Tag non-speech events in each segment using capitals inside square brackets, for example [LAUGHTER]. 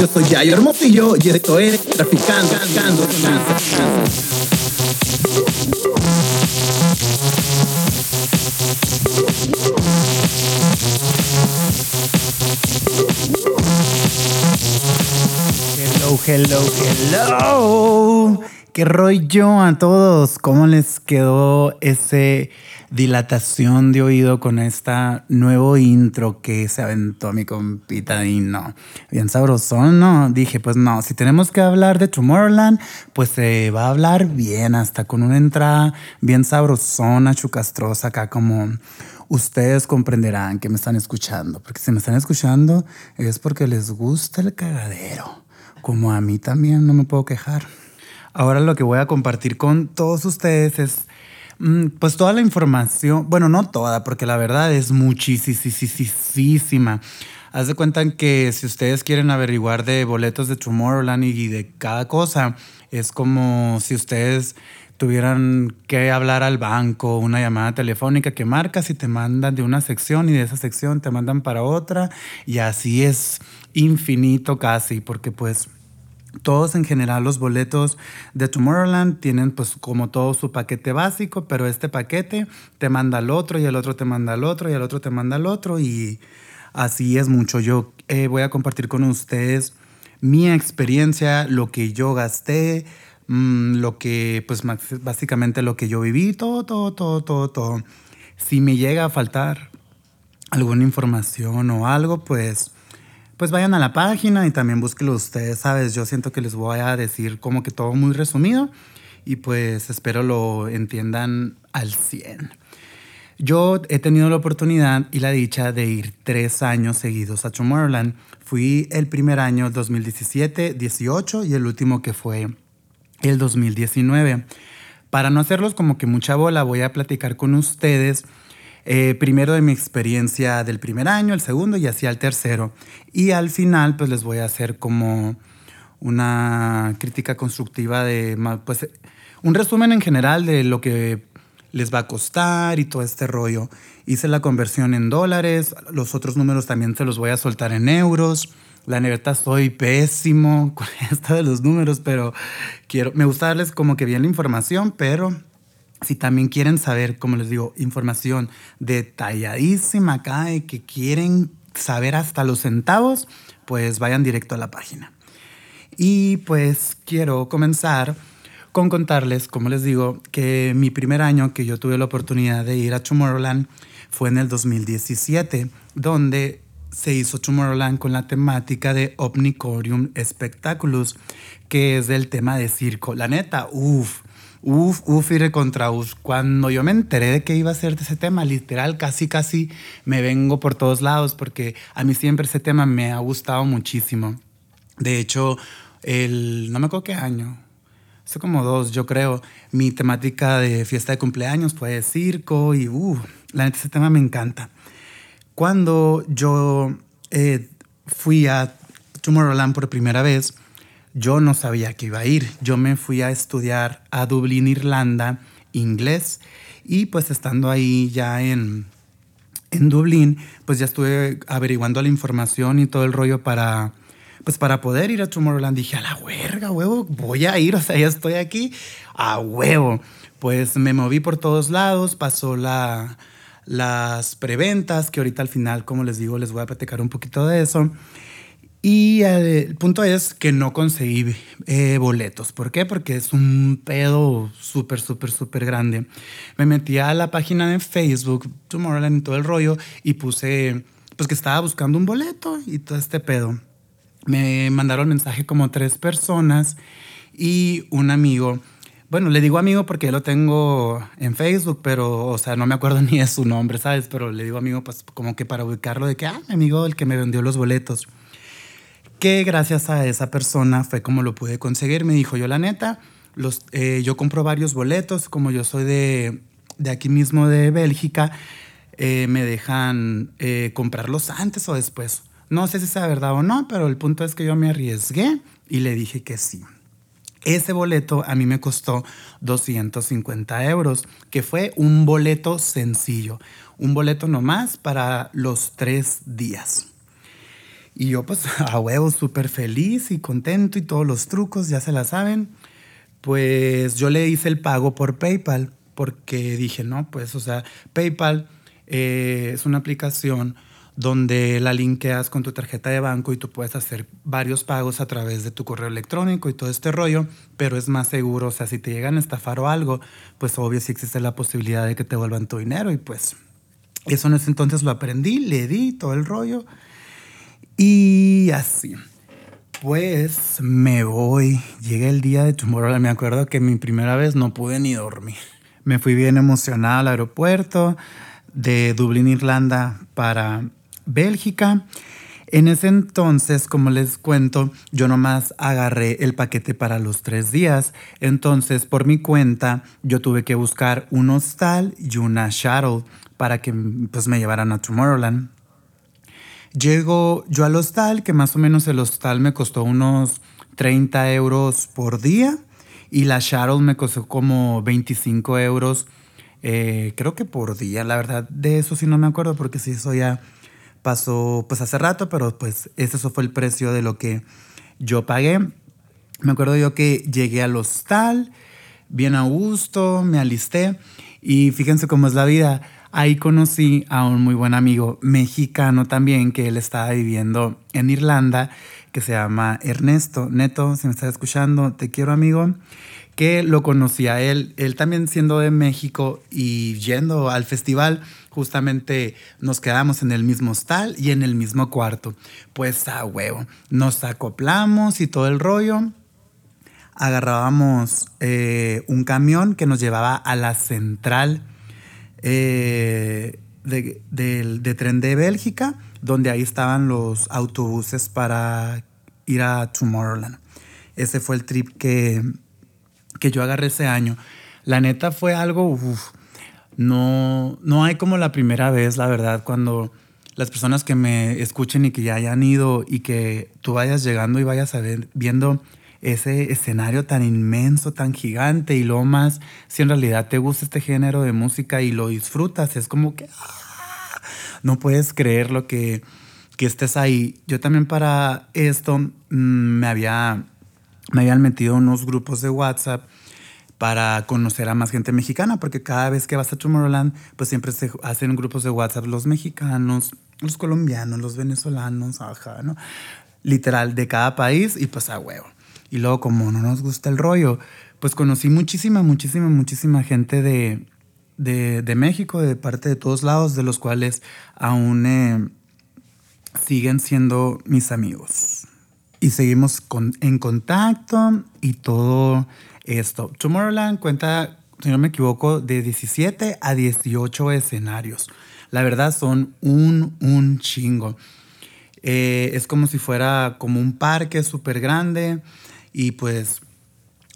Yo soy Yayo Hermosillo y esto es Traficando. Hello, hello, hello. ¿Qué rollo a todos? ¿Cómo les quedó ese dilatación de oído con esta nuevo intro que se aventó mi compita y no, bien sabrosón, ¿no? Dije, pues no, si tenemos que hablar de Tomorrowland, pues se va a hablar bien, hasta con una entrada bien sabrosona, chucastrosa, acá como ustedes comprenderán que me están escuchando, porque si me están escuchando es porque les gusta el cagadero, como a mí también, no me puedo quejar. Ahora lo que voy a compartir con todos ustedes es pues toda la información, bueno, no toda, porque la verdad es muchísima. Haz de cuenta que si ustedes quieren averiguar de boletos de Tomorrowland y de cada cosa, es como si ustedes tuvieran que hablar al banco, una llamada telefónica que marcas y te mandan de una sección y de esa sección te mandan para otra y así es infinito casi, porque pues todos en general los boletos de Tomorrowland tienen pues como todo su paquete básico, pero este paquete te manda al otro y el otro te manda al otro y el otro te manda al otro y así es mucho. Yo eh, voy a compartir con ustedes mi experiencia, lo que yo gasté, mm, lo que pues básicamente lo que yo viví, todo, todo, todo, todo, todo. Si me llega a faltar alguna información o algo, pues pues vayan a la página y también búsquenlo ustedes, ¿sabes? Yo siento que les voy a decir como que todo muy resumido y pues espero lo entiendan al 100. Yo he tenido la oportunidad y la dicha de ir tres años seguidos a Tomorrowland. Fui el primer año 2017, 18 y el último que fue el 2019. Para no hacerlos como que mucha bola, voy a platicar con ustedes eh, primero de mi experiencia del primer año, el segundo y así al tercero. Y al final, pues les voy a hacer como una crítica constructiva de, pues, un resumen en general de lo que les va a costar y todo este rollo. Hice la conversión en dólares, los otros números también se los voy a soltar en euros. La neta soy pésimo [LAUGHS] con esto de los números, pero quiero, me gusta darles como que bien la información, pero si también quieren saber, como les digo, información detalladísima acá y que quieren saber hasta los centavos, pues vayan directo a la página. Y pues quiero comenzar con contarles, como les digo, que mi primer año que yo tuve la oportunidad de ir a Tomorrowland fue en el 2017, donde se hizo Tomorrowland con la temática de Omnicorium Spectaculus, que es del tema de circo. La neta, uff, Uf, uf, y contra uf. Cuando yo me enteré de que iba a ser de ese tema, literal, casi, casi me vengo por todos lados porque a mí siempre ese tema me ha gustado muchísimo. De hecho, el, no me acuerdo qué año, hace como dos, yo creo, mi temática de fiesta de cumpleaños fue circo y, uf, la neta, ese tema me encanta. Cuando yo eh, fui a Tomorrowland por primera vez, yo no sabía que iba a ir. Yo me fui a estudiar a Dublín, Irlanda, inglés. Y pues estando ahí ya en, en Dublín, pues ya estuve averiguando la información y todo el rollo para, pues para poder ir a Tomorrowland. Dije, a la huerga, huevo, voy a ir, o sea, ya estoy aquí, a huevo. Pues me moví por todos lados, pasó la, las preventas, que ahorita al final, como les digo, les voy a platicar un poquito de eso. Y el punto es que no conseguí eh, boletos. ¿Por qué? Porque es un pedo súper, súper, súper grande. Me metí a la página de Facebook, Tomorrowland y todo el rollo, y puse pues que estaba buscando un boleto y todo este pedo. Me mandaron mensaje como tres personas y un amigo. Bueno, le digo amigo porque lo tengo en Facebook, pero, o sea, no me acuerdo [LAUGHS] ni de su nombre, ¿sabes? Pero le digo amigo, pues como que para ubicarlo de que, ah, mi amigo, el que me vendió los boletos que gracias a esa persona fue como lo pude conseguir. Me dijo, yo la neta, eh, yo compro varios boletos, como yo soy de, de aquí mismo de Bélgica, eh, me dejan eh, comprarlos antes o después. No sé si sea verdad o no, pero el punto es que yo me arriesgué y le dije que sí. Ese boleto a mí me costó 250 euros, que fue un boleto sencillo, un boleto nomás para los tres días. Y yo pues [LAUGHS] a huevo súper feliz y contento y todos los trucos, ya se la saben. Pues yo le hice el pago por PayPal porque dije, no, pues o sea, PayPal eh, es una aplicación donde la linkeas con tu tarjeta de banco y tú puedes hacer varios pagos a través de tu correo electrónico y todo este rollo, pero es más seguro, o sea, si te llegan a estafar o algo, pues obvio sí existe la posibilidad de que te vuelvan tu dinero y pues eso en ese entonces lo aprendí, le di todo el rollo y así. Pues me voy, llega el día de Tomorrowland, me acuerdo que mi primera vez no pude ni dormir. Me fui bien emocionada al aeropuerto de Dublín, Irlanda, para Bélgica. En ese entonces, como les cuento, yo nomás agarré el paquete para los tres días. Entonces, por mi cuenta, yo tuve que buscar un hostal y una shuttle para que pues, me llevaran a Tomorrowland. Llego yo al hostal, que más o menos el hostal me costó unos 30 euros por día y la shuttle me costó como 25 euros, eh, creo que por día. La verdad, de eso sí no me acuerdo porque sí, eso ya pasó pues hace rato, pero pues ese fue el precio de lo que yo pagué. Me acuerdo yo que llegué al hostal, bien a gusto, me alisté y fíjense cómo es la vida. Ahí conocí a un muy buen amigo mexicano también que él estaba viviendo en Irlanda, que se llama Ernesto. Neto, si me estás escuchando, te quiero amigo que lo conocía él, él también siendo de México y yendo al festival, justamente nos quedamos en el mismo hostal y en el mismo cuarto. Pues a huevo, nos acoplamos y todo el rollo. Agarrábamos eh, un camión que nos llevaba a la central eh, de, tren de Bélgica, donde ahí estaban los autobuses para ir a Tomorrowland. Ese fue el trip que, que yo agarré ese año. La neta fue algo, no, no hay como la primera vez, la verdad, cuando las personas que me escuchen y que ya hayan ido y que tú vayas llegando y vayas viendo ese escenario tan inmenso, tan gigante y lo más, si en realidad te gusta este género de música y lo disfrutas, es como que ¡ah! no puedes creer lo que, que estés ahí. Yo también para esto mm, me había me habían metido unos grupos de WhatsApp para conocer a más gente mexicana, porque cada vez que vas a Tomorrowland, pues siempre se hacen grupos de WhatsApp los mexicanos, los colombianos, los venezolanos, ajá, ¿no? Literal, de cada país y pues a huevo. Y luego, como no nos gusta el rollo, pues conocí muchísima, muchísima, muchísima gente de, de, México, de parte de todos lados, de los cuales aún eh, siguen siendo mis amigos y seguimos en contacto y todo esto. Tomorrowland cuenta, si no me equivoco, de 17 a 18 escenarios. La verdad son un, un chingo. Eh, es como si fuera como un parque súper grande y pues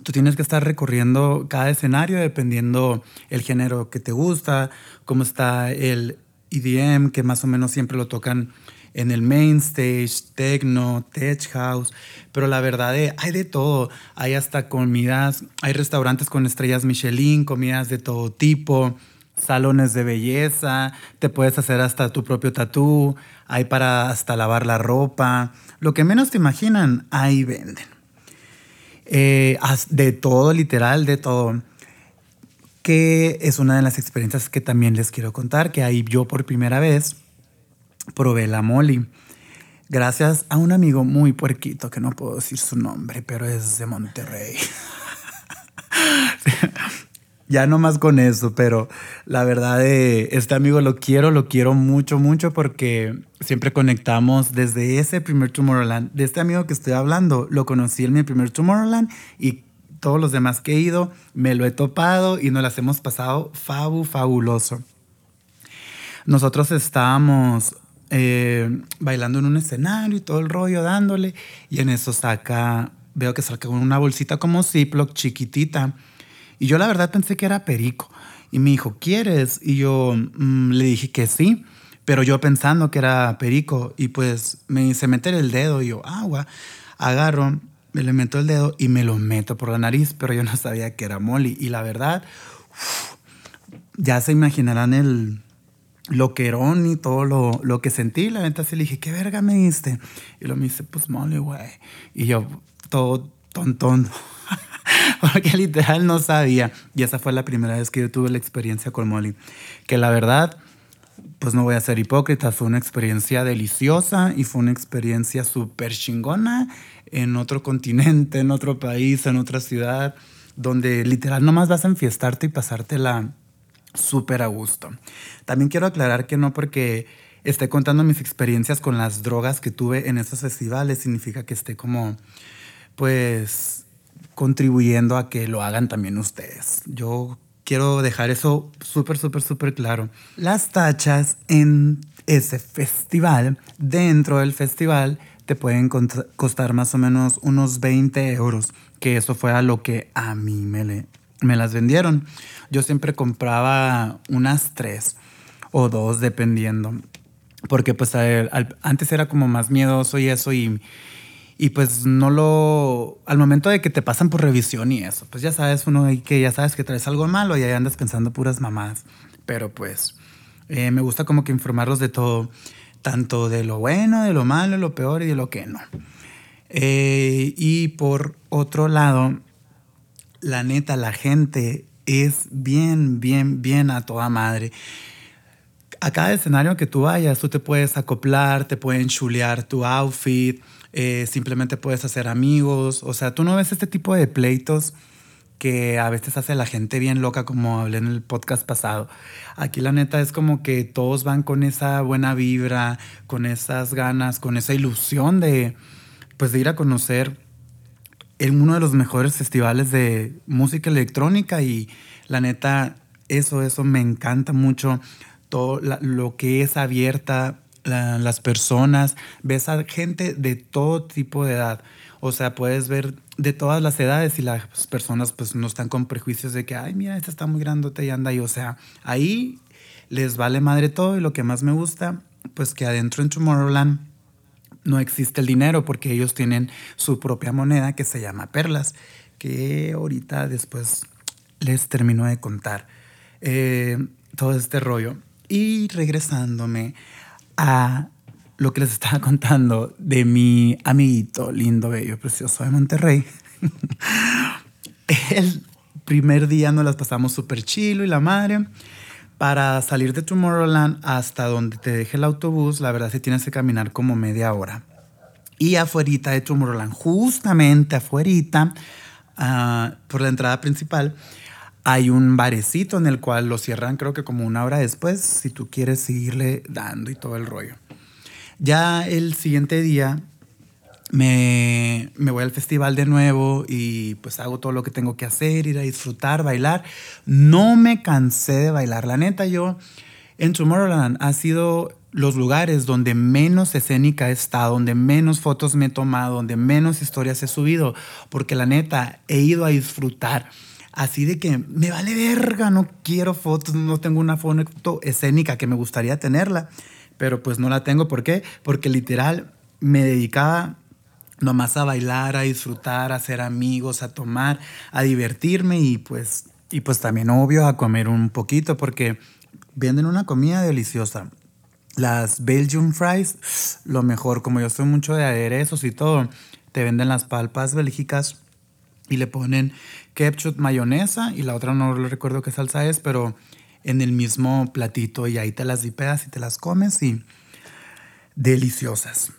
tú tienes que estar recorriendo cada escenario dependiendo el género que te gusta, cómo está el EDM, que más o menos siempre lo tocan en el main stage, techno, tech house, pero la verdad es, eh, hay de todo. Hay hasta comidas, hay restaurantes con estrellas Michelin, comidas de todo tipo, salones de belleza, te puedes hacer hasta tu propio tatú, hay para hasta lavar la ropa. Lo que menos te imaginan, ahí venden. Eh, de todo, literal, de todo que es una de las experiencias que también les quiero contar, que ahí yo por primera vez probé la Molly. Gracias a un amigo muy puerquito, que no puedo decir su nombre, pero es de Monterrey. [LAUGHS] ya no más con eso, pero la verdad de este amigo lo quiero, lo quiero mucho, mucho porque siempre conectamos desde ese primer Tomorrowland. De este amigo que estoy hablando, lo conocí en mi primer Tomorrowland y todos los demás que he ido, me lo he topado y nos las hemos pasado fabu, fabuloso. Nosotros estábamos eh, bailando en un escenario y todo el rollo dándole. Y en eso saca, veo que saca una bolsita como Ziploc chiquitita. Y yo la verdad pensé que era perico. Y me dijo, ¿quieres? Y yo mm, le dije que sí, pero yo pensando que era perico. Y pues me dice, meter el dedo. Y yo, agua. Agarro, me le meto el dedo y me lo meto por la nariz, pero yo no sabía que era molly. Y la verdad, ya se imaginarán el, loquerón y todo lo, lo que sentí. La neta sí le dije, ¿qué verga me diste? Y lo me dice, pues mole, güey. Y yo, todo tontón. [LAUGHS] Porque literal no sabía. Y esa fue la primera vez que yo tuve la experiencia con Molly. Que la verdad, pues no voy a ser hipócrita, fue una experiencia deliciosa y fue una experiencia súper chingona en otro continente, en otro país, en otra ciudad, donde literal nomás vas a enfiestarte y pasártela súper a gusto. También quiero aclarar que no porque esté contando mis experiencias con las drogas que tuve en esos festivales significa que esté como, pues, contribuyendo a que lo hagan también ustedes. Yo quiero dejar eso súper, súper, súper claro. Las tachas en ese festival, dentro del festival, te pueden costar más o menos unos 20 euros, que eso fue a lo que a mí me, me las vendieron. Yo siempre compraba unas tres o dos, dependiendo. Porque pues antes era como más miedoso y eso y y pues no lo. Al momento de que te pasan por revisión y eso, pues ya sabes, uno que ya sabes que traes algo malo y ahí andas pensando puras mamás. Pero pues eh, me gusta como que informarlos de todo, tanto de lo bueno, de lo malo, de lo peor y de lo que no. Eh, y por otro lado, la neta, la gente es bien, bien, bien a toda madre. A cada escenario que tú vayas, tú te puedes acoplar, te pueden chulear tu outfit, eh, simplemente puedes hacer amigos, o sea, tú no ves este tipo de pleitos que a veces hace la gente bien loca, como hablé en el podcast pasado. Aquí la neta es como que todos van con esa buena vibra, con esas ganas, con esa ilusión de, pues, de ir a conocer en uno de los mejores festivales de música electrónica y la neta, eso, eso me encanta mucho. Todo lo que es abierta las personas, ves a gente de todo tipo de edad. O sea, puedes ver de todas las edades y las personas pues no están con prejuicios de que, ay, mira, esta está muy grandote y anda ahí. O sea, ahí les vale madre todo y lo que más me gusta, pues que adentro en Tomorrowland no existe el dinero porque ellos tienen su propia moneda que se llama perlas, que ahorita después les termino de contar eh, todo este rollo. Y regresándome a lo que les estaba [LAUGHS] contando de mi amiguito lindo, bello, precioso de Monterrey. [LAUGHS] El primer día nos las pasamos súper chilo y la madre. Para salir de Tomorrowland hasta donde te deje el autobús, la verdad se tienes que caminar como media hora. Y afuera de Tomorrowland, justamente afuera, uh, por la entrada principal, hay un barecito en el cual lo cierran creo que como una hora después, si tú quieres seguirle dando y todo el rollo. Ya el siguiente día me, voy al festival de nuevo y pues hago todo lo que tengo que hacer, ir a disfrutar, bailar. No me cansé de bailar. La neta, yo en Tomorrowland ha sido los lugares donde menos escénica he estado, donde menos fotos me he tomado, donde menos historias he subido, porque la neta he ido a disfrutar así de que me vale verga, no quiero fotos, no tengo una foto escénica que me gustaría tenerla, pero pues no la tengo. ¿Por qué? Porque literal me dedicaba nomás a bailar, a disfrutar, a hacer amigos, a tomar, a divertirme y pues, y pues también obvio a comer un poquito porque venden una comida deliciosa. Las Belgian fries, lo mejor, como yo soy mucho de aderezos y todo, te venden las palpas bélgicas y le ponen ketchup, mayonesa y la otra no recuerdo qué salsa es, pero en el mismo platito y ahí te las dipeas y te las comes y deliciosas.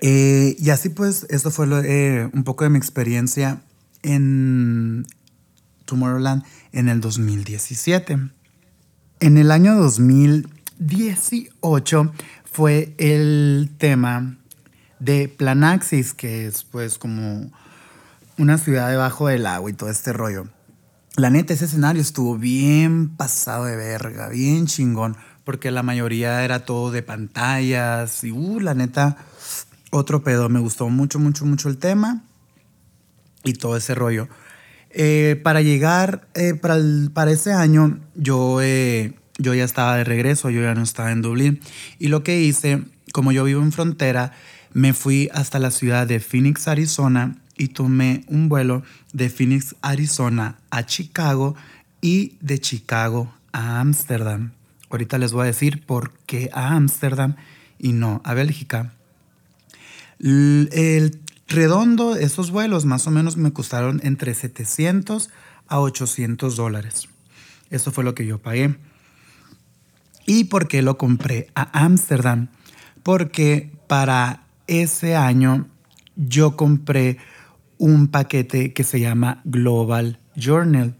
Eh, y así pues, esto fue eh, un poco de mi experiencia en Tomorrowland en el 2017. En el año 2018 fue el tema de Planaxis, que es pues como una ciudad debajo del agua y todo este rollo. La neta, ese escenario estuvo bien pasado de verga, bien chingón, porque la mayoría era todo de pantallas y, uh, la neta, otro pedo. Me gustó mucho, mucho, mucho el tema y todo ese rollo. Eh, para llegar, eh, para, para, ese año, yo, eh, yo ya estaba de regreso, yo ya no estaba en Dublín. Y lo que hice, como yo vivo en frontera, me fui hasta la ciudad de Phoenix, Arizona, y tomé un vuelo de Phoenix, Arizona a Chicago y de Chicago a Ámsterdam. Ahorita les voy a decir por qué a Ámsterdam y no a Bélgica. El redondo, esos vuelos más o menos me costaron entre 700 a 800 dólares. Eso fue lo que yo pagué. ¿Y por qué lo compré a Ámsterdam? Porque para ese año yo compré un paquete que se llama Global Journal.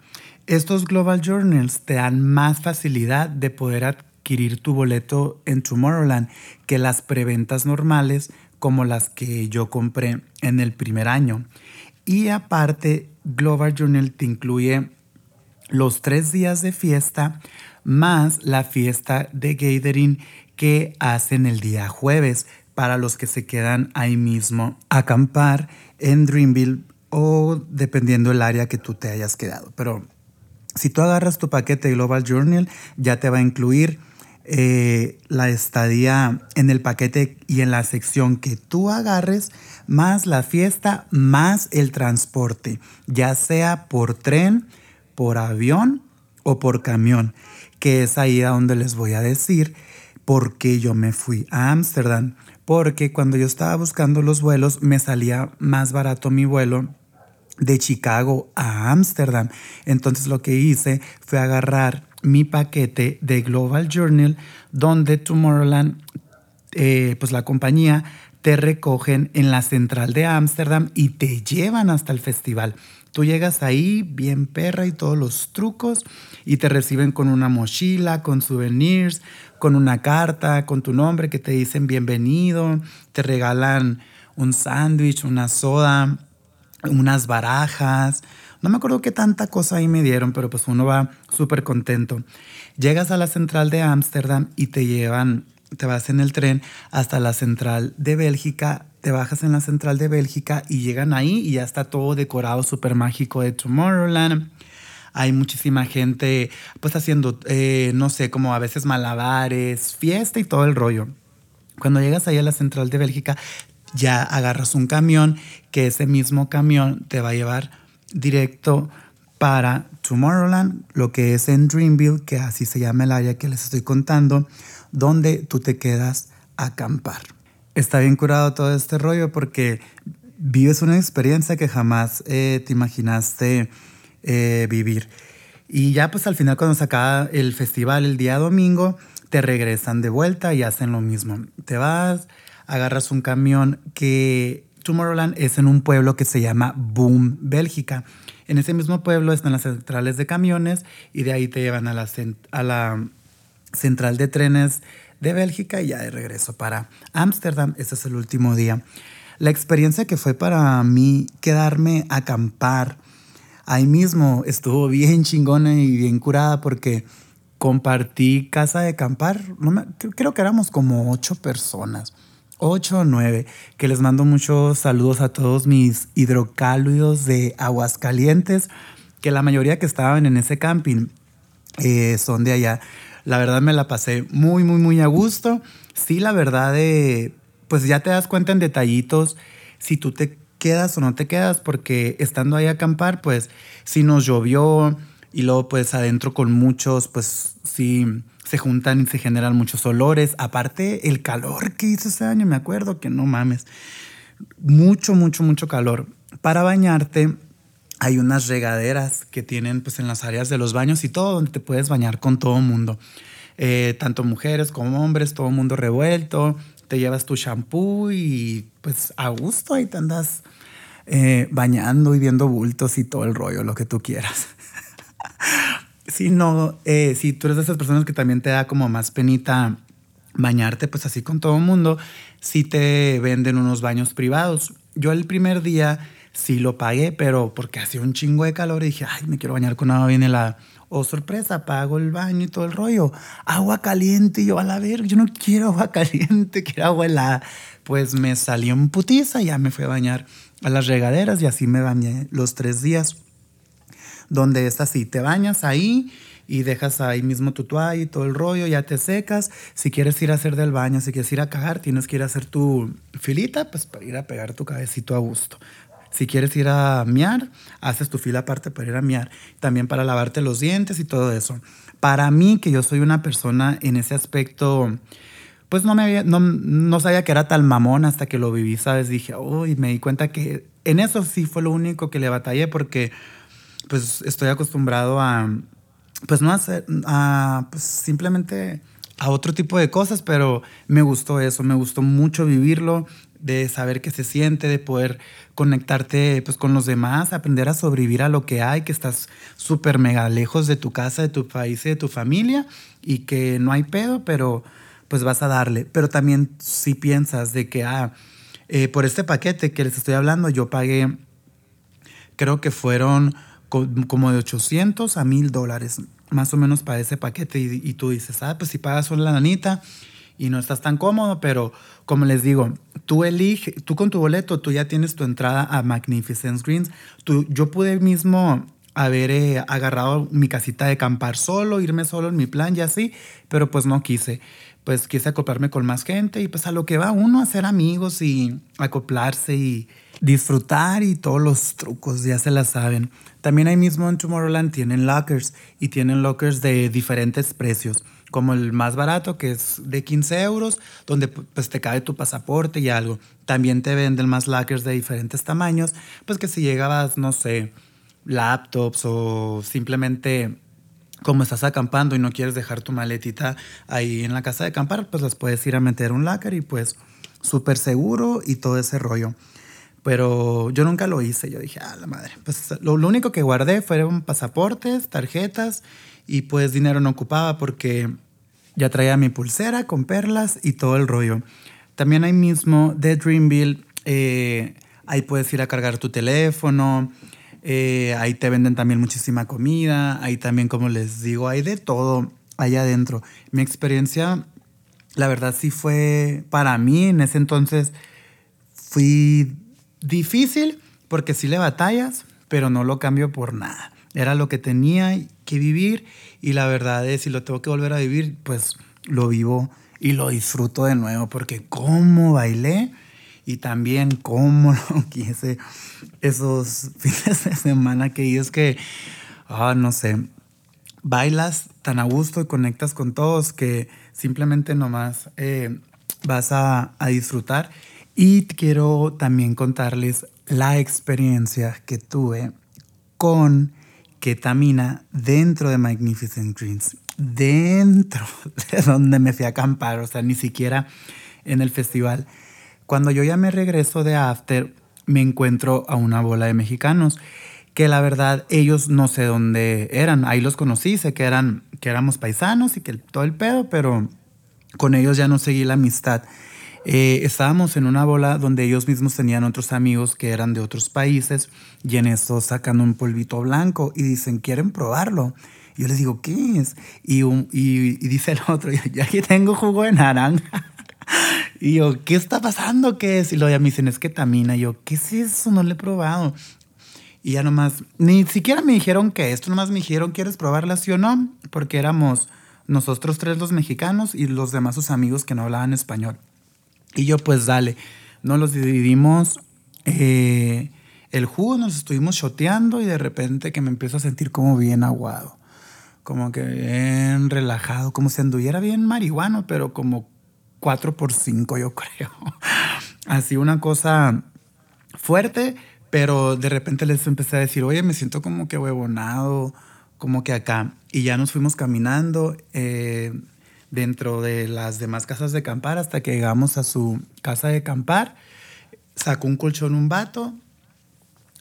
Estos Global Journals te dan más facilidad de poder adquirir tu boleto en Tomorrowland que las preventas normales como las que yo compré en el primer año. Y aparte, Global Journal te incluye los tres días de fiesta más la fiesta de gathering que hacen el día jueves para los que se quedan ahí mismo a acampar en Dreamville o dependiendo el área que tú te hayas quedado. Pero si tú agarras tu paquete Global Journal, ya te va a incluir eh, la estadía en el paquete y en la sección que tú agarres, más la fiesta, más el transporte, ya sea por tren, por avión o por camión, que es ahí a donde les voy a decir por qué yo me fui a Ámsterdam. Porque cuando yo estaba buscando los vuelos, me salía más barato mi vuelo de Chicago a Ámsterdam. Entonces lo que hice fue agarrar mi paquete de Global Journal, donde Tomorrowland, eh, pues la compañía, te recogen en la central de Ámsterdam y te llevan hasta el festival. Tú llegas ahí bien perra y todos los trucos y te reciben con una mochila, con souvenirs, con una carta, con tu nombre que te dicen bienvenido, te regalan un sándwich, una soda, unas barajas. No me acuerdo qué tanta cosa ahí me dieron, pero pues uno va súper contento. Llegas a la central de Ámsterdam y te llevan, te vas en el tren hasta la central de Bélgica, te bajas en la central de Bélgica y llegan ahí y ya está todo decorado súper mágico de Tomorrowland. Hay muchísima gente pues haciendo, eh, no sé, como a veces malabares, fiesta y todo el rollo. Cuando llegas ahí a la central de Bélgica, ya agarras un camión, que ese mismo camión te va a llevar directo para Tomorrowland, lo que es en Dreamville, que así se llama el área que les estoy contando, donde tú te quedas a acampar. Está bien curado todo este rollo porque vives una experiencia que jamás eh, te imaginaste eh, vivir. Y ya pues al final cuando se acaba el festival el día domingo, te regresan de vuelta y hacen lo mismo. Te vas, agarras un camión que Tomorrowland es en un pueblo que se llama Boom, Bélgica. En ese mismo pueblo están las centrales de camiones y de ahí te llevan a la, a la central de trenes de Bélgica y ya de regreso para Ámsterdam. Ese es el último día. La experiencia que fue para mí quedarme acampar ahí mismo estuvo bien chingona y bien curada porque compartí casa de acampar. No creo que éramos como ocho personas 8 o 9, que les mando muchos saludos a todos mis hidrocálidos de Aguascalientes, que la mayoría que estaban en ese camping eh, son de allá. La verdad me la pasé muy, muy, muy a gusto. Sí, la verdad, de, pues ya te das cuenta en detallitos si tú te quedas o no te quedas, porque estando ahí a acampar, pues si nos llovió y luego pues adentro con muchos, pues sí se juntan y se generan muchos olores. Aparte, el calor que hizo ese año, me acuerdo que no mames. Mucho, mucho, mucho calor. Para bañarte hay unas regaderas que tienen pues en las áreas de los baños y todo donde te puedes bañar con todo mundo. Eh, tanto mujeres como hombres, todo mundo revuelto. Te llevas tu shampoo y pues a gusto ahí te andas eh, bañando y viendo bultos y todo el rollo, lo que tú quieras. [LAUGHS] Si no, eh, si tú eres de esas personas que también te da como más penita bañarte, pues así con todo el mundo, sí te venden unos baños privados. Yo el primer día sí lo pagué, pero porque hacía un chingo de calor y dije, ay, me quiero bañar con agua bien helada. Oh, sorpresa, pago el baño y todo el rollo. Agua caliente. Y yo, a la ver, yo no quiero agua [LAUGHS] caliente, quiero agua helada. Pues me salió un putiza, ya me fui a bañar a las regaderas y así me bañé los tres días donde es así, te bañas ahí y dejas ahí mismo tu toalla y todo el rollo, ya te secas. Si quieres ir a hacer del baño, si quieres ir a cagar, tienes que ir a hacer tu filita, pues para ir a pegar tu cabecito a gusto. Si quieres ir a miar, haces tu fila aparte para ir a miar. También para lavarte los dientes y todo eso. Para mí, que yo soy una persona en ese aspecto, pues no, me no, no sabía que era tal mamón hasta que lo viví, ¿sabes? Dije, uy, me di cuenta que en eso sí fue lo único que le batallé porque pues estoy acostumbrado a, pues no hacer, a, pues simplemente a otro tipo de cosas, pero me gustó eso, me gustó mucho vivirlo, de saber qué se siente, de poder conectarte pues con los demás, aprender a sobrevivir a lo que hay, que estás súper mega lejos de tu casa, de tu país de tu familia y que no hay pedo, pero pues vas a darle. Pero también si piensas de que, ah, eh, por este paquete que les estoy hablando, yo pagué, creo que fueron como de 800 a 1000 dólares, más o menos para ese paquete. Y, tú dices, ah, pues si pagas solo la nanita y no estás tan cómodo, pero como les digo, tú eliges, tú con tu boleto, tú ya tienes tu entrada a Magnificent Screens. Tú, yo pude mismo haber eh, agarrado mi casita de campar solo, irme solo en mi plan y así, pero pues no quise. Pues quise acoplarme con más gente y pues a lo que va uno a ser amigos y acoplarse y disfrutar y todos los trucos, ya se la saben. También ahí mismo en Tomorrowland tienen lockers y tienen lockers de diferentes precios como el más barato, que es de 15 euros, donde pues te cae tu pasaporte y algo. También te venden más lockers de diferentes tamaños, pues que si llegabas, no sé, laptops o simplemente como estás acampando y no quieres dejar tu maletita ahí en la casa de acampar, pues las puedes ir a meter un locker y pues súper seguro y todo ese rollo. Pero yo nunca lo hice, yo dije, ah, la madre. Pues lo, lo único que guardé fueron pasaportes, tarjetas y pues dinero no ocupaba porque ya traía mi pulsera con perlas y todo el rollo. También ahí mismo de Dreamville, eh, ahí puedes ir a cargar tu teléfono, eh, ahí te venden también muchísima comida, ahí también, como les digo, hay de todo allá adentro. Mi experiencia, la verdad sí fue para mí en ese entonces, fui difícil porque sí le batallas, pero no lo cambio por nada. Era lo que tenía que vivir y la verdad es, si lo tengo que volver a vivir, pues lo vivo y lo disfruto de nuevo porque cómo bailé y también cómo [LAUGHS] lo quise esos [LAUGHS] fines de semana que es que, ah, no sé, bailas tan a gusto y conectas con todos que simplemente nomás eh, vas a, a disfrutar. Y quiero también contarles la experiencia que tuve con ketamina dentro de Magnificent Greens, dentro [LAUGHS] de donde me fui a acampar, o sea, ni siquiera en el festival. Cuando yo ya me regreso de After, me encuentro a una bola de mexicanos que la verdad ellos no sé dónde eran. Ahí los conocí, sé que eran que éramos paisanos y que todo el pedo, pero con ellos ya no seguí la amistad. Eh, estábamos en una bola donde ellos mismos tenían otros amigos que eran de otros países y en eso sacan un polvito blanco y dicen, ¿quieren probarlo? Y yo les digo, ¿qué es? Y, y, dice el otro, [LAUGHS] ya aquí tengo jugo de naranja. Y yo, ¿qué está pasando? ¿Qué es? Y luego ya me dicen, es ketamina. Y yo, ¿qué es eso? No lo he probado. Y ya nomás, ni siquiera me dijeron que esto, nomás me dijeron, ¿quieres probarla sí o no? Porque éramos nosotros tres los mexicanos y los demás sus amigos que no hablaban español. Y yo pues dale, nos los dividimos eh, el jugo, nos estuvimos choteando y de repente que me empiezo a sentir como bien aguado, como que bien relajado, como si anduviera bien marihuano, pero como 4 por 5 yo [LAUGHS] creo. Así una cosa fuerte, pero de repente les empecé a decir, oye, me siento como que huevonado, como que acá. Y ya nos fuimos caminando. Eh, dentro de las demás casas de acampar hasta que llegamos a su casa de acampar. Sacó un colchón un vato,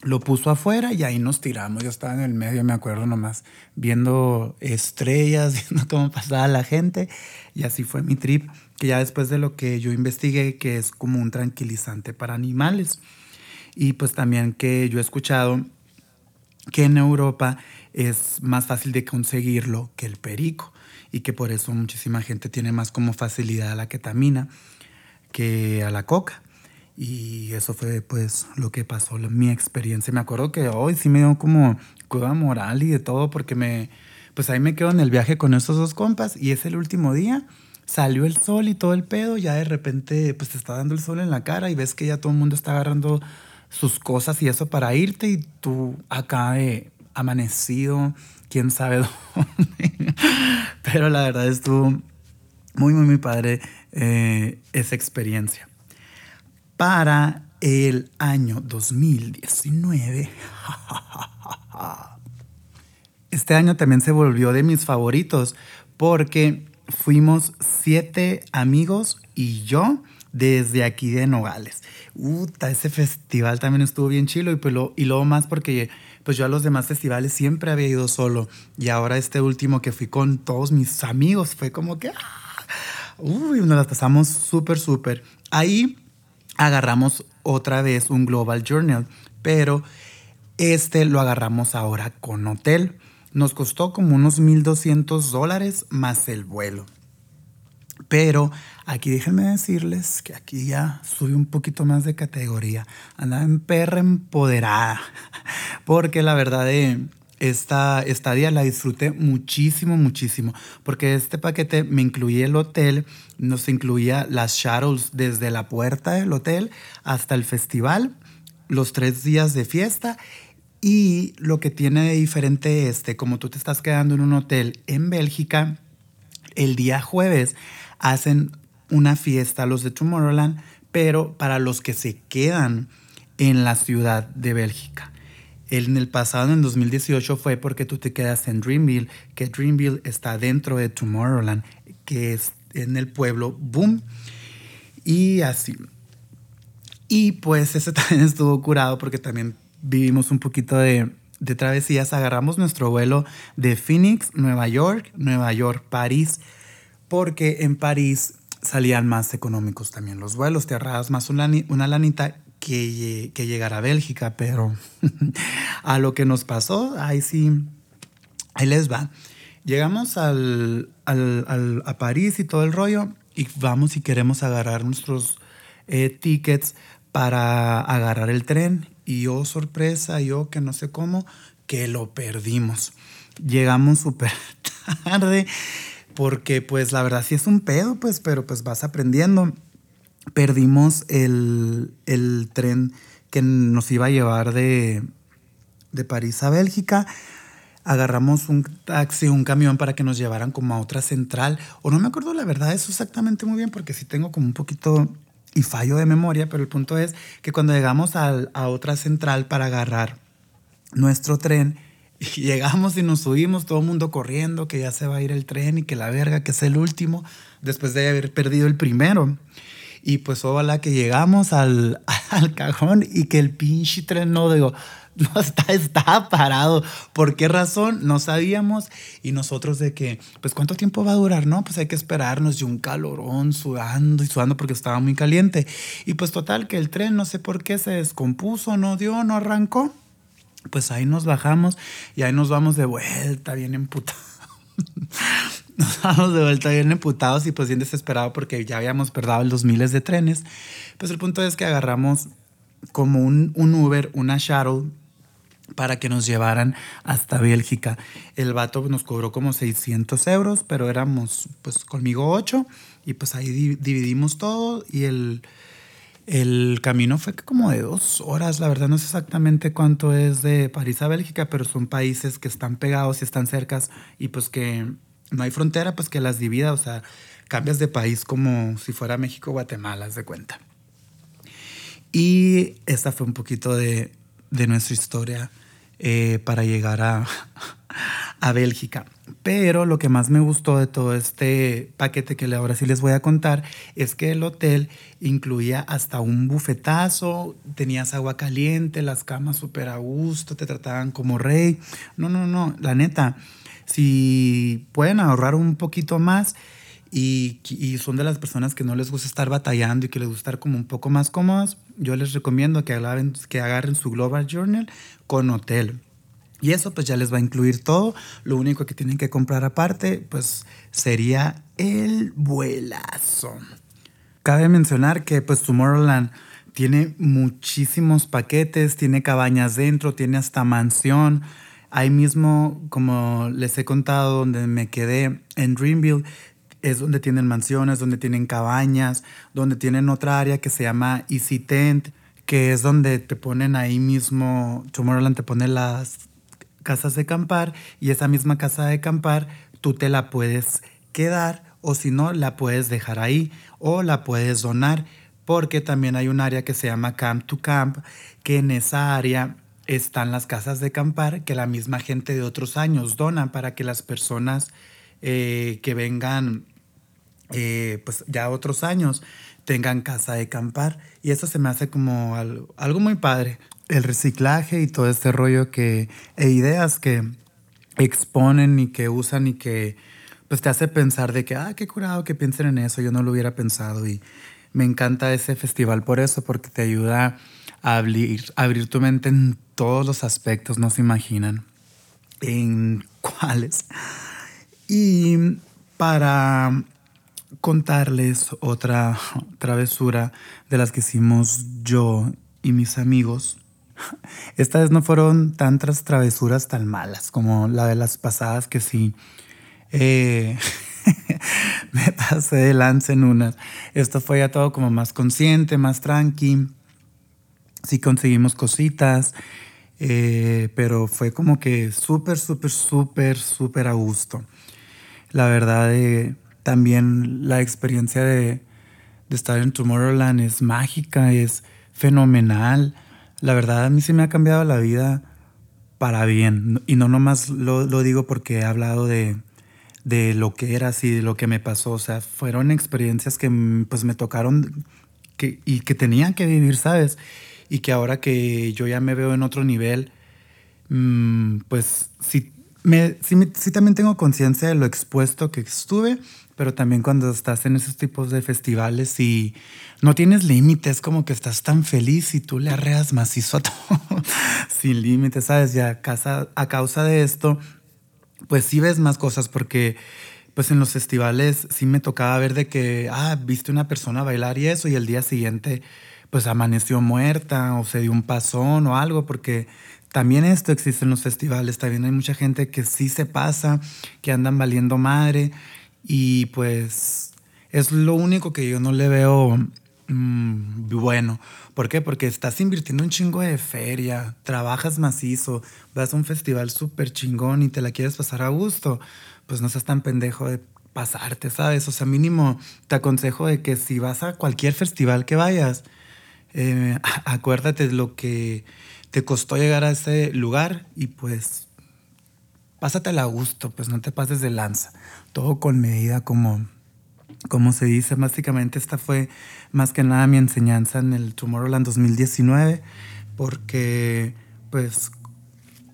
lo puso afuera y ahí nos tiramos. Yo estaba en el medio, me acuerdo nomás, viendo estrellas, [LAUGHS] viendo cómo pasaba la gente. Y así fue mi trip, que ya después de lo que yo investigué, que es como un tranquilizante para animales. Y pues también que yo he escuchado que en Europa es más fácil de conseguirlo que el perico y que por eso muchísima gente tiene más como facilidad a la ketamina que a la coca. Y eso fue pues lo que pasó, mi experiencia. Me acuerdo que hoy sí me dio como cueva moral y de todo porque me, pues ahí me quedo en el viaje con estos dos compas y es el último día. Salió el sol y todo el pedo, ya de repente pues te está dando el sol en la cara y ves que ya todo el mundo está agarrando sus cosas y eso para irte y tú acá de amanecido, quién sabe [LAUGHS] dónde. Pero la verdad estuvo muy, muy, muy padre eh, esa experiencia. Para el año 2019, [LAUGHS] este año también se volvió de mis favoritos porque fuimos siete amigos y yo desde aquí de Nogales. Uta, ese festival también estuvo bien chilo y, pues lo, y luego más porque pues yo a los demás festivales siempre había ido solo y ahora este último que fui con todos mis amigos fue como que... ¡ah! Uy, nos las pasamos súper, súper. Ahí agarramos otra vez un Global Journal, pero este lo agarramos ahora con hotel. Nos costó como unos 1.200 dólares más el vuelo. Pero aquí déjenme decirles que aquí ya subí un poquito más de categoría. Andaba en perra empoderada. [LAUGHS] Porque la verdad de esta estadía la disfruté muchísimo, muchísimo. Porque este paquete me incluía el hotel, nos incluía las shuttles desde la puerta del hotel hasta el festival, los tres días de fiesta. Y lo que tiene de diferente este, como tú te estás quedando en un hotel en Bélgica, el día jueves hacen una fiesta los de Tomorrowland, pero para los que se quedan en la ciudad de Bélgica. En el pasado, en 2018, fue porque tú te quedas en Dreamville, que Dreamville está dentro de Tomorrowland, que es en el pueblo Boom. Y así. Y pues ese [LAUGHS] también estuvo curado porque también vivimos un poquito de, travesías. Agarramos nuestro vuelo de Phoenix, Nueva York, Nueva York, París, porque en París salían más económicos también los vuelos, te ahorrabas más una, una lanita que, que llegar a Bélgica, pero [LAUGHS] a lo que nos pasó, ahí sí, ahí les va. Llegamos al, al, a París y todo el rollo y vamos y queremos agarrar nuestros eh, tickets para agarrar el tren y oh sorpresa, yo que no sé cómo, que lo perdimos. Llegamos súper [LAUGHS] tarde porque pues la verdad sí es un pedo, pues, pero pues vas aprendiendo. Perdimos el, el tren que nos iba a llevar de, de París a Bélgica. Agarramos un taxi, un camión para que nos llevaran como a otra central. O no me acuerdo la verdad eso exactamente muy bien porque sí tengo como un poquito y fallo de memoria, pero el punto es que cuando llegamos a, a otra central para agarrar nuestro tren, [LAUGHS] y llegamos y nos subimos, todo el mundo corriendo, que ya se va a ir el tren y que la verga, que es el último, después de haber perdido el primero. Y pues ojalá que llegamos al, [LAUGHS] al cajón y que el pinche tren no, digo, [LAUGHS] no está, está parado. ¿Por qué razón? No sabíamos. Y nosotros de que, pues cuánto tiempo va a durar, ¿no? Pues hay que esperarnos y un calorón sudando y sudando porque estaba muy caliente. Y pues total que el tren no sé por qué se descompuso, no dio, no arrancó pues ahí nos bajamos y ahí nos vamos de vuelta bien emputados. [LAUGHS] nos vamos de vuelta bien emputados y pues bien desesperados porque ya habíamos perdido los miles de trenes. Pues el punto es que agarramos como un, un Uber, una shuttle para que nos llevaran hasta Bélgica. El vato nos cobró como 600 euros, pero éramos pues conmigo ocho y pues ahí dividimos todo y el el camino fue como de dos horas, la verdad no sé exactamente cuánto es de París a Bélgica, pero son países que están pegados y están cercas y pues que no hay frontera, pues que las divida, o sea, cambias de país como si fuera México o Guatemala, haz de cuenta. Y esta fue un poquito de, de nuestra historia eh, para llegar a, a Bélgica. Pero lo que más me gustó de todo este paquete que ahora sí les voy a contar es que el hotel incluía hasta un bufetazo, tenías agua caliente, las camas súper a gusto, te trataban como rey. No, no, no, la neta, si pueden ahorrar un poquito más y, son de las personas que no les gusta estar batallando y que les gusta estar como un poco más cómodas, yo les recomiendo que agarren, que agarren su Global Journal con hotel y eso pues ya les va a incluir todo. Lo único que tienen que comprar aparte pues sería el vuelazo. Cabe mencionar que pues Tomorrowland tiene muchísimos paquetes, tiene cabañas dentro, tiene hasta mansión. Ahí mismo, como les he contado, donde me quedé en Dreamville, es donde tienen mansiones, donde tienen cabañas, donde tienen otra área que se llama Easy Tent que es donde te ponen ahí mismo, Tomorrowland te pone las casas de acampar y esa misma casa de acampar tú te la puedes quedar o si no, la puedes dejar ahí o la puedes donar porque también hay un área que se llama Camp to Camp, que en esa área están las casas de acampar que la misma gente de otros años dona para que las personas eh, que vengan eh, pues ya otros años tengan casa de acampar y eso se me hace como algo, algo muy padre. El reciclaje y todo este rollo que e ideas que exponen y que usan y que pues te hace pensar de que ah qué curado que piensen en eso yo no lo hubiera pensado y me encanta ese festival por eso porque te ayuda a abrir, abrir tu mente en todos los aspectos no se imaginan en cuáles. Y para contarles otra travesura de las que hicimos yo y mis amigos. Esta vez no fueron tantas travesuras tan malas como la de las pasadas que sí. Eh, [LAUGHS] me pasé de lance en unas. Esto fue ya todo como más consciente, más tranqui. Sí conseguimos cositas, eh, pero fue como que súper, súper, súper, súper a gusto la verdad eh, también la experiencia de, estar en Tomorrowland es mágica, es fenomenal. La verdad a mí sí me ha cambiado la vida para bien. Y no nomás lo, digo porque he hablado de, lo que era así, de lo que me pasó. O sea, fueron experiencias que pues me tocaron que, y que tenía que vivir, ¿sabes? Y que ahora que yo ya me veo en otro nivel, mm, pues sí me, sí, sí, también tengo conciencia de lo expuesto que estuve, pero también cuando estás en esos tipos de festivales y no tienes límites, como que estás tan feliz y tú le arreas macizo a [LAUGHS] todo, sin límites, ¿sabes? Ya a, a causa de esto, pues sí ves más cosas porque pues en los festivales sí me tocaba ver de que, ah, viste una persona bailar y eso y el día siguiente pues amaneció muerta o se dio un pasón o algo porque también esto existe en los festivales, también hay mucha gente que sí se pasa, que andan valiendo madre y pues es lo único que yo no le veo mm, bueno. ¿Por qué? Porque estás invirtiendo un chingo de feria, trabajas macizo, vas a un festival súper chingón y te la quieres pasar a gusto, pues no seas tan pendejo de pasarte, ¿sabes? O sea, mínimo te aconsejo de que si vas a cualquier festival que vayas, eh, [LAUGHS] acuérdate de lo que te costó llegar a ese lugar y pues pásatela a gusto, pues no te pases de lanza. Todo con medida como, como se dice. Básicamente esta fue más que nada mi enseñanza en el Tomorrowland 2019 porque pues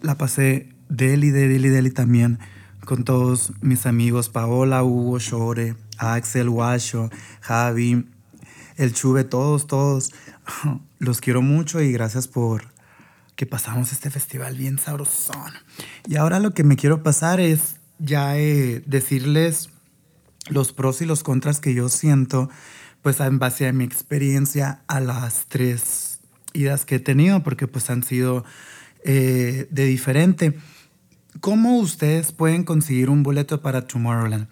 la pasé deli, deli, deli también con todos mis amigos, Paola, Hugo, Shore, Axel, Washo, Javi, el Chube, todos, todos. [LAUGHS] Los quiero mucho y gracias por que pasamos este festival bien sabrosón. Y ahora lo que me quiero pasar es ya eh, decirles los pros y los contras que yo siento, pues en base a mi experiencia a las tres idas que he tenido, porque pues han sido eh, de diferente. ¿Cómo ustedes pueden conseguir un boleto para Tomorrowland?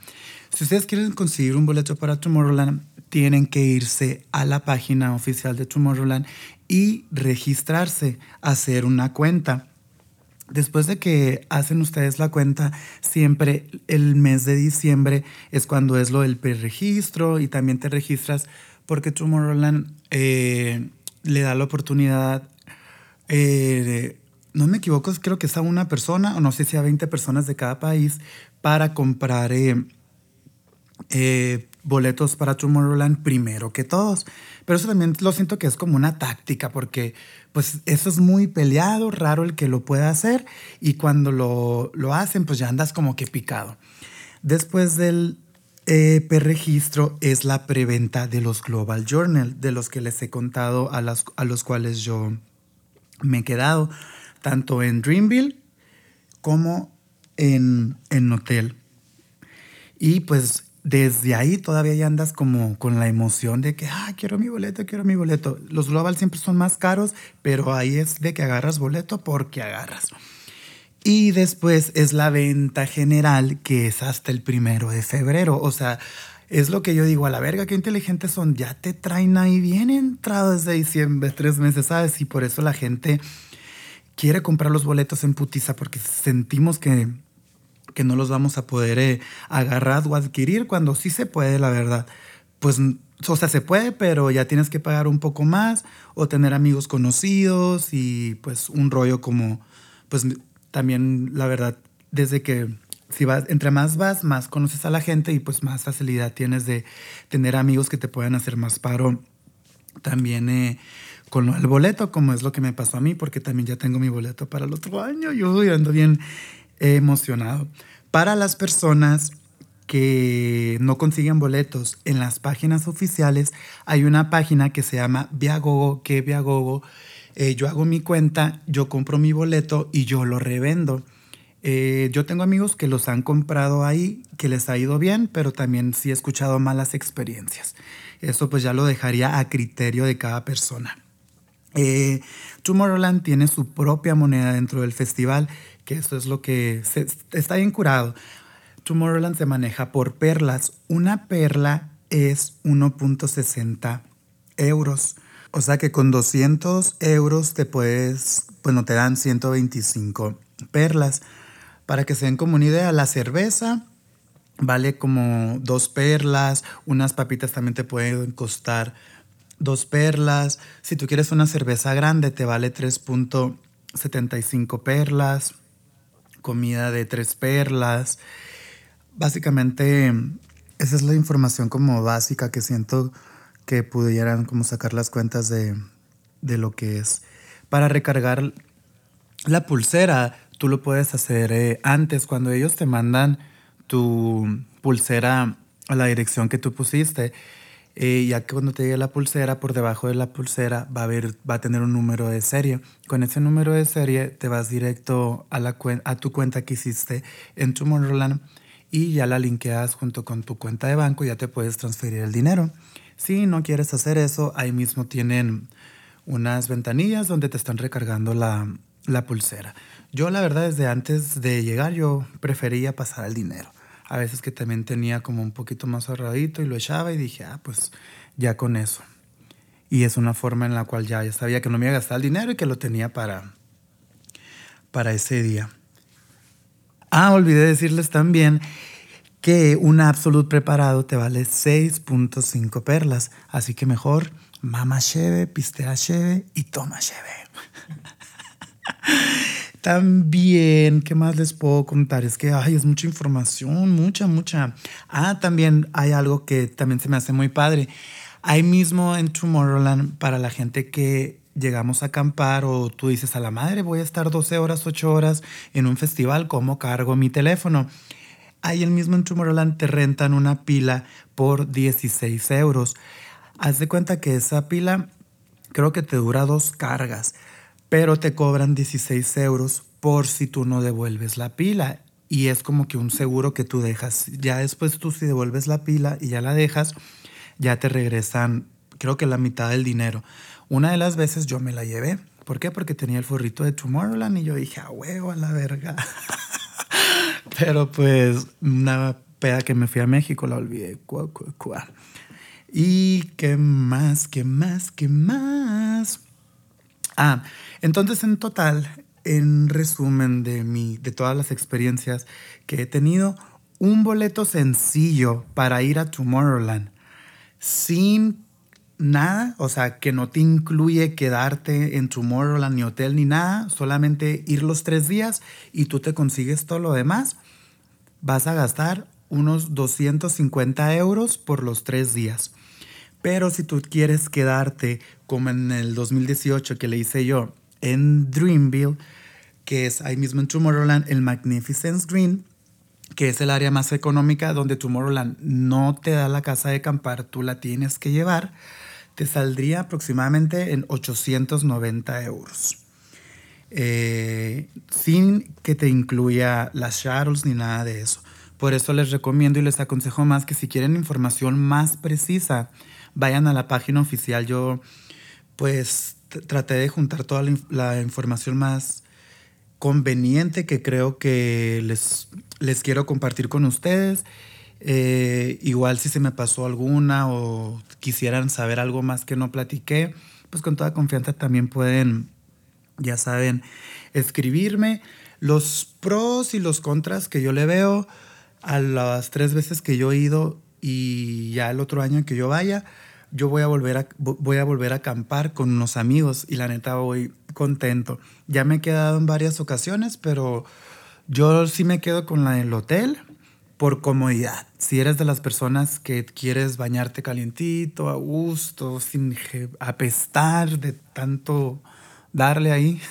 Si ustedes quieren conseguir un boleto para Tomorrowland, tienen que irse a la página oficial de Tomorrowland y registrarse, hacer una cuenta. Después de que hacen ustedes la cuenta, siempre el mes de diciembre es cuando es lo del preregistro y también te registras porque Tomorrowland eh, le da la oportunidad, eh, no me equivoco, creo que es a una persona o no sé si a 20 personas de cada país para comprar eh, boletos para Tomorrowland primero que todos. Pero eso también lo siento que es como una táctica, porque pues eso es muy peleado, raro el que lo pueda hacer, y cuando lo, lo hacen, pues ya andas como que picado. Después del EP registro es la preventa de los Global Journal, de los que les he contado, a, las, a los cuales yo me he quedado, tanto en Dreamville como en, en Hotel. Y pues desde ahí todavía ya andas como con la emoción de que, ah, quiero mi boleto, quiero mi boleto. Los global siempre son más caros, pero ahí es de que agarras boleto porque agarras. Y después es la venta general que es hasta el primero de febrero. O sea, es lo que yo digo, a la verga, qué inteligentes son. Ya te traen ahí bien entrado desde diciembre, tres meses, ¿sabes? Y por eso la gente quiere comprar los boletos en putiza porque sentimos que, que no los vamos a poder eh, agarrar o adquirir cuando sí se puede, la verdad. Pues, o sea, se puede, pero ya tienes que pagar un poco más o tener amigos conocidos y pues un rollo como, pues también, la verdad, desde que si vas, entre más vas, más conoces a la gente y pues más facilidad tienes de tener amigos que te puedan hacer más paro. También eh, con el boleto, como es lo que me pasó a mí, porque también ya tengo mi boleto para el otro año. Yo ando bien emocionado. Para las personas que no consiguen boletos en las páginas oficiales, hay una página que se llama Viagogo, que Viagogo, eh, yo hago mi cuenta, yo compro mi boleto y yo lo revendo. Eh, yo tengo amigos que los han comprado ahí, que les ha ido bien, pero también sí he escuchado malas experiencias. Eso pues ya lo dejaría a criterio de cada persona. Eh, Tomorrowland tiene su propia moneda dentro del festival, que eso es lo que está bien curado. Tomorrowland se maneja por perlas. Una perla es 1.60 euros. O sea que con 200 euros te puedes, bueno, te dan 125 perlas. Para que se den como una idea, la cerveza vale como dos perlas, unas papitas también te pueden costar dos perlas. Si tú quieres una cerveza grande, te vale 3.75 perlas, comida de tres perlas. Básicamente, esa es la información como básica que siento que pudieran como sacar las cuentas de, de lo que es. Para recargar la pulsera, tú lo puedes hacer eh, antes, cuando ellos te mandan tu pulsera a la dirección que tú pusiste. Eh, ya que cuando te llegue la pulsera, por debajo de la pulsera va a, haber, va a tener un número de serie. Con ese número de serie te vas directo a, la a tu cuenta que hiciste en Tomorrowland y ya la linkeas junto con tu cuenta de banco y ya te puedes transferir el dinero. Si no quieres hacer eso, ahí mismo tienen unas ventanillas donde te están recargando la, la pulsera. Yo la verdad desde antes de llegar yo prefería pasar el dinero. A veces que también tenía como un poquito más ahorradito y lo echaba y dije, ah, pues ya con eso. Y es una forma en la cual ya, sabía que no me iba a gastar el dinero y que lo tenía para, para ese día. Ah, olvidé decirles también que un Absolute preparado te vale 6.5 perlas. Así que mejor mama cheve, pistea cheve y toma cheve. [LAUGHS] También, ¿qué más les puedo contar? Es que, ay, es mucha información, mucha, mucha. Ah, también hay algo que también se me hace muy padre. Ahí mismo en Tomorrowland, para la gente que llegamos a acampar o tú dices a la madre, voy a estar 12 horas, 8 horas en un festival, ¿cómo cargo mi teléfono? Ahí el mismo en Tomorrowland te rentan una pila por 16 euros. Haz de cuenta que esa pila creo que te dura dos cargas pero te cobran 16 euros por si tú no devuelves la pila. Y es como que un seguro que tú dejas. Ya después tú si devuelves la pila y ya la dejas, ya te regresan, creo que la mitad del dinero. Una de las veces yo me la llevé. ¿Por qué? Porque tenía el forrito de Tomorrowland y yo dije, a huevo, a la verga. [LAUGHS] Pero pues una peda que me fui a México la olvidé. ¿Y qué más? ¿Qué más? ¿Qué más? Ah, entonces en total, en resumen de, mi, de todas las experiencias que he tenido, un boleto sencillo para ir a Tomorrowland sin nada, o sea, que no te incluye quedarte en Tomorrowland ni hotel ni nada, solamente ir los tres días y tú te consigues todo lo demás, vas a gastar unos 250 euros por los tres días. Pero si tú quieres quedarte como en el 2018 que le hice yo en Dreamville, que es ahí mismo en Tomorrowland, el Magnificence Green, que es el área más económica donde Tomorrowland no te da la casa de acampar, tú la tienes que llevar, te saldría aproximadamente en 890 euros. Eh, sin que te incluya las shuttles ni nada de eso. Por eso les recomiendo y les aconsejo más que si quieren información más precisa, vayan a la página oficial. Yo pues traté de juntar toda la, información más conveniente que creo que les, les quiero compartir con ustedes. Eh, igual si se me pasó alguna o quisieran saber algo más que no platiqué, pues con toda confianza también pueden, ya saben, escribirme los pros y los contras que yo le veo a las tres veces que yo he ido y ya el otro año que yo vaya, yo voy a volver a, voy a, volver a acampar con unos amigos y la neta voy contento. Ya me he quedado en varias ocasiones, pero yo sí me quedo con la del hotel por comodidad. Si eres de las personas que quieres bañarte calientito, a gusto, sin apestar de tanto darle ahí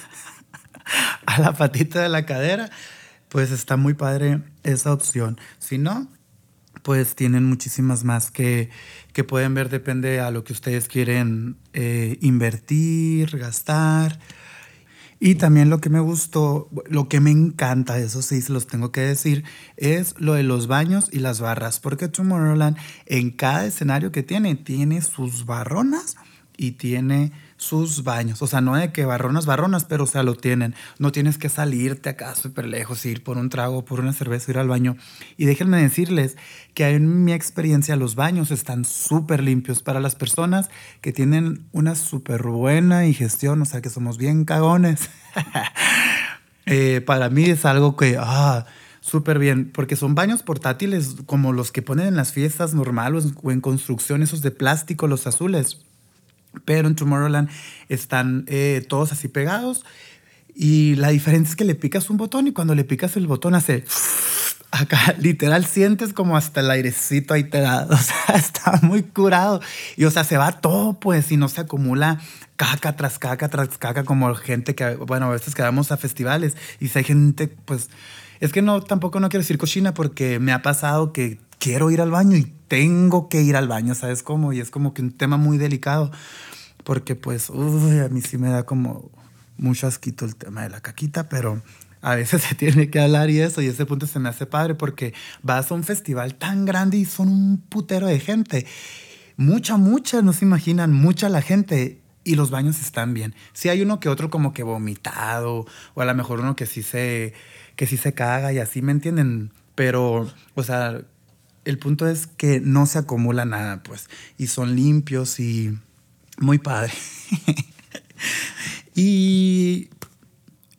[LAUGHS] a la patita de la cadera, pues está muy padre esa opción. Si no, pues tienen muchísimas más que, que pueden ver, depende a lo que ustedes quieren eh, invertir, gastar. Y también lo que me gustó, lo que me encanta, eso sí se los tengo que decir, es lo de los baños y las barras, porque Tomorrowland en cada escenario que tiene, tiene sus barronas y tiene sus baños. O sea, no de que barronas, barronas, pero o sea, lo tienen. No tienes que salirte acá súper lejos, ir por un trago, por una cerveza, ir al baño. Y déjenme decirles que en mi experiencia los baños están súper limpios para las personas que tienen una súper buena digestión, o sea, que somos bien cagones. [LAUGHS] Eh, para mí es algo que, ah, súper bien, porque son baños portátiles como los que ponen en las fiestas normales o en construcción, esos de plástico, los azules pero en Tomorrowland están eh, todos así pegados. Y la diferencia es que le picas un botón y cuando le picas el botón hace... [LAUGHS] Acá literal sientes como hasta el airecito ahí te da. [LAUGHS] O sea, está muy curado. Y o sea, se va todo pues y no se acumula caca tras caca tras caca como gente que, bueno, a veces quedamos a festivales y si hay gente pues... Es que no, tampoco no quiero decir cochina porque me ha pasado que quiero ir al baño y tengo que ir al baño, ¿sabes cómo? Y es como que un tema muy delicado, porque pues, uy, a mí sí me da como mucho asquito el tema de la caquita, pero a veces [LAUGHS] se tiene que hablar y eso, y ese punto se me hace padre porque vas a un festival tan grande y son un putero de gente. Mucha, mucha, no se imaginan, mucha la gente y los baños están bien. Si hay uno que otro como que vomitado, o a lo mejor uno que sí se, que sí se caga y así, ¿me entienden? Pero, o sea, el punto es que no se acumula nada, pues, y son limpios y muy padre. [LAUGHS] y,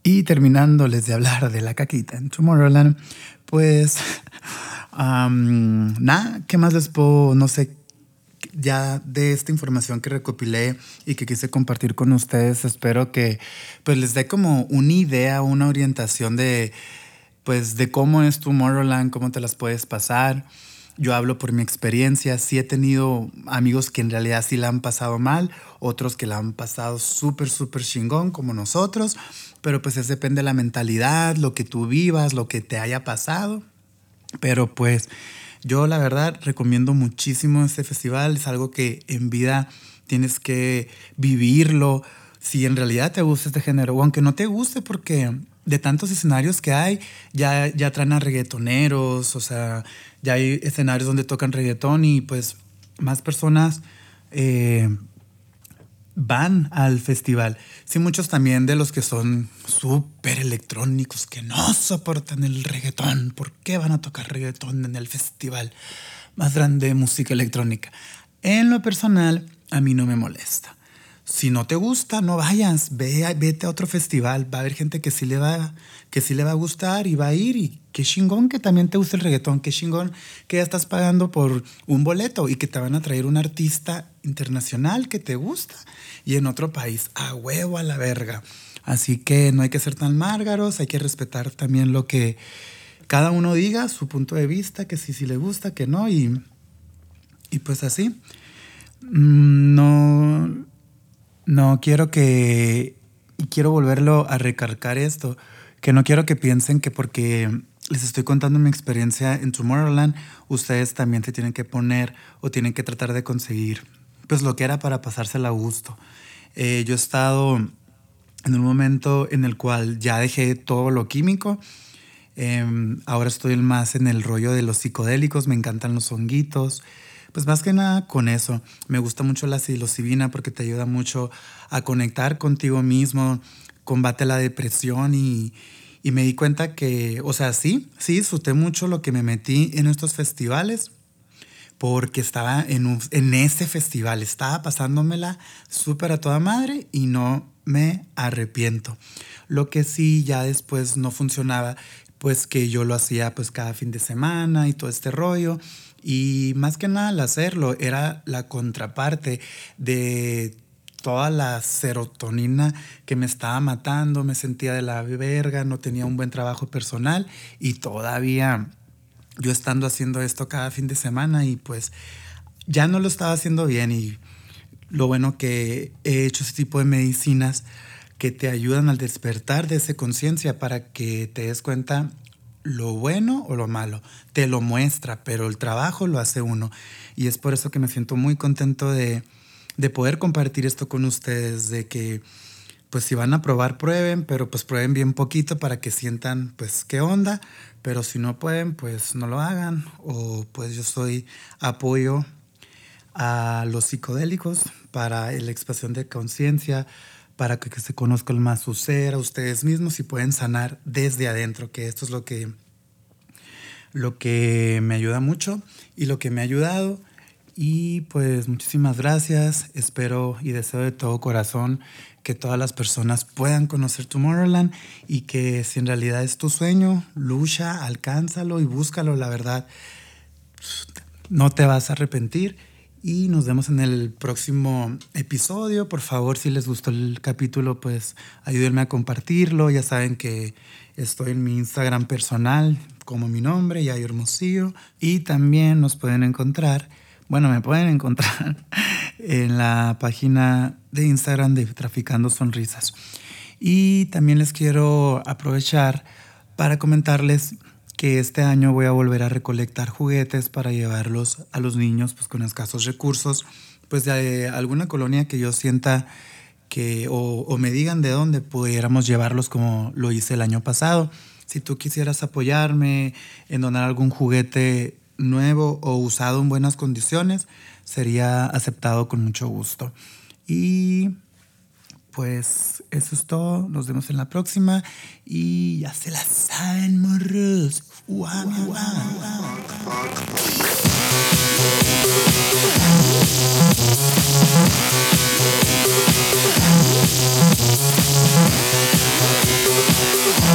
y terminándoles de hablar de la caquita en Tomorrowland, pues, [LAUGHS] nada, ¿qué más les puedo, no sé, ya de esta información que recopilé y que quise compartir con ustedes, espero que pues les dé como una idea, una orientación de pues de cómo es Tomorrowland, cómo te las puedes pasar. Yo hablo por mi experiencia, sí he tenido amigos que en realidad sí la han pasado mal, otros que la han pasado súper, súper chingón como nosotros, pero pues es depende de la mentalidad, lo que tú vivas, lo que te haya pasado. Pero pues yo la verdad recomiendo muchísimo este festival, es algo que en vida tienes que vivirlo, si en realidad te gusta este género, o aunque no te guste porque de tantos escenarios que hay, ya, ya traen a reggaetoneros, o sea, ya hay escenarios donde tocan reggaetón y pues más personas eh, van al festival. Sí, muchos también de los que son súper electrónicos, que no soportan el reggaetón. ¿Por qué van a tocar reggaetón en el festival más grande de música electrónica? En lo personal, a mí no me molesta. Si no te gusta, no vayas, ve, vete a otro festival. Va a haber gente que sí, le va, que sí le va a gustar y va a ir. Y qué chingón que también te guste el reggaetón. Qué chingón que ya estás pagando por un boleto y que te van a traer un artista internacional que te gusta y en otro país. A huevo a la verga. Así que no hay que ser tan márgaros, hay que respetar también lo que cada uno diga, su punto de vista, que sí, sí le gusta, que no. Y, y pues así. Mm, no no quiero que, y quiero volverlo a recargar esto, que no quiero que piensen que porque les estoy contando mi experiencia en Tomorrowland, ustedes también se tienen que poner o tienen que tratar de conseguir pues lo que era para pasársela a gusto. Eh, yo he estado en un momento en el cual ya dejé todo lo químico. Em, ahora estoy más en el rollo de los psicodélicos, me encantan los honguitos. Pues más que nada con eso. Me gusta mucho la psilocibina porque te ayuda mucho a conectar contigo mismo, combate la depresión y, Y me di cuenta que, o sea, sí, sí disfruté mucho lo que me metí en estos festivales, porque estaba en, en ese festival, estaba pasándomela súper a toda madre y no me arrepiento. Lo que sí ya después no funcionaba, pues que yo lo hacía pues cada fin de semana y todo este rollo. Y más que nada al hacerlo era la contraparte de toda la serotonina que me estaba matando, me sentía de la verga, no tenía un buen trabajo personal y todavía yo estando haciendo esto cada fin de semana y pues ya no lo estaba haciendo bien y lo bueno que he hecho ese tipo de medicinas que te ayudan al despertar de esa conciencia para que te des cuenta lo bueno o lo malo. Te lo muestra, pero el trabajo lo hace uno. Y es por eso que me siento muy contento de, de poder compartir esto con ustedes, de que pues si van a probar, prueben, pero pues prueben bien poquito para que sientan pues qué onda, pero si no pueden, pues no lo hagan. O pues yo soy apoyo a los psicodélicos para la expresión de conciencia, para que, se conozcan más su a ustedes mismos y pueden sanar desde adentro, que esto es lo que, lo que me ayuda mucho y lo que me ha ayudado. Y pues muchísimas gracias, espero y deseo de todo corazón que todas las personas puedan conocer Tomorrowland y que si en realidad es tu sueño, lucha, alcánzalo y búscalo, la verdad, no te vas a arrepentir. Y nos vemos en el próximo episodio. Por favor, si les gustó el capítulo, pues ayúdenme a compartirlo. Ya saben que estoy en mi Instagram personal como mi nombre, Yayo Hermosillo. Y también nos pueden encontrar, bueno, me pueden encontrar [LAUGHS] en la página de Instagram de Traficando Sonrisas. Y también les quiero aprovechar para comentarles que este año voy a volver a recolectar juguetes para llevarlos a los niños pues, con escasos recursos, pues de alguna colonia que yo sienta que o, o me digan de dónde pudiéramos llevarlos como lo hice el año pasado. Si tú quisieras apoyarme en donar algún juguete nuevo o usado en buenas condiciones, sería aceptado con mucho gusto. Y pues eso es todo. Nos vemos en la próxima. Y ya se la saben, morros. Thank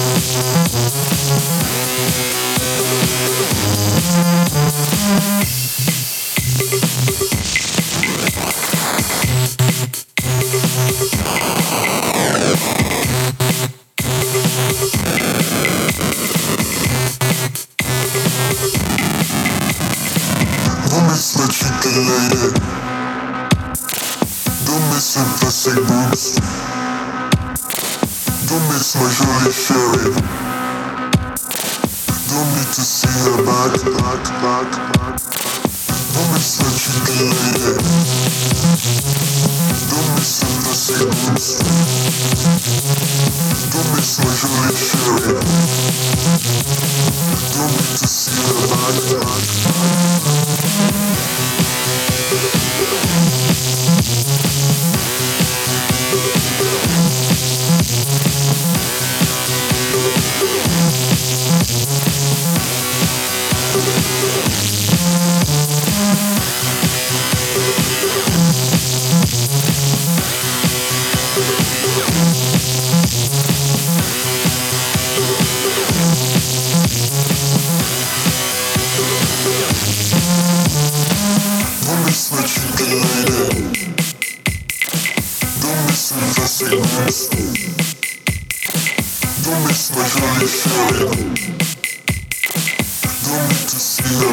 you It's my Don't need to see her back, back, back, back. Don't be such a lady. Don't be such a sequence. Don't be so Julie Ferry. Don't need to see her back, back. Don't miss my holy fire.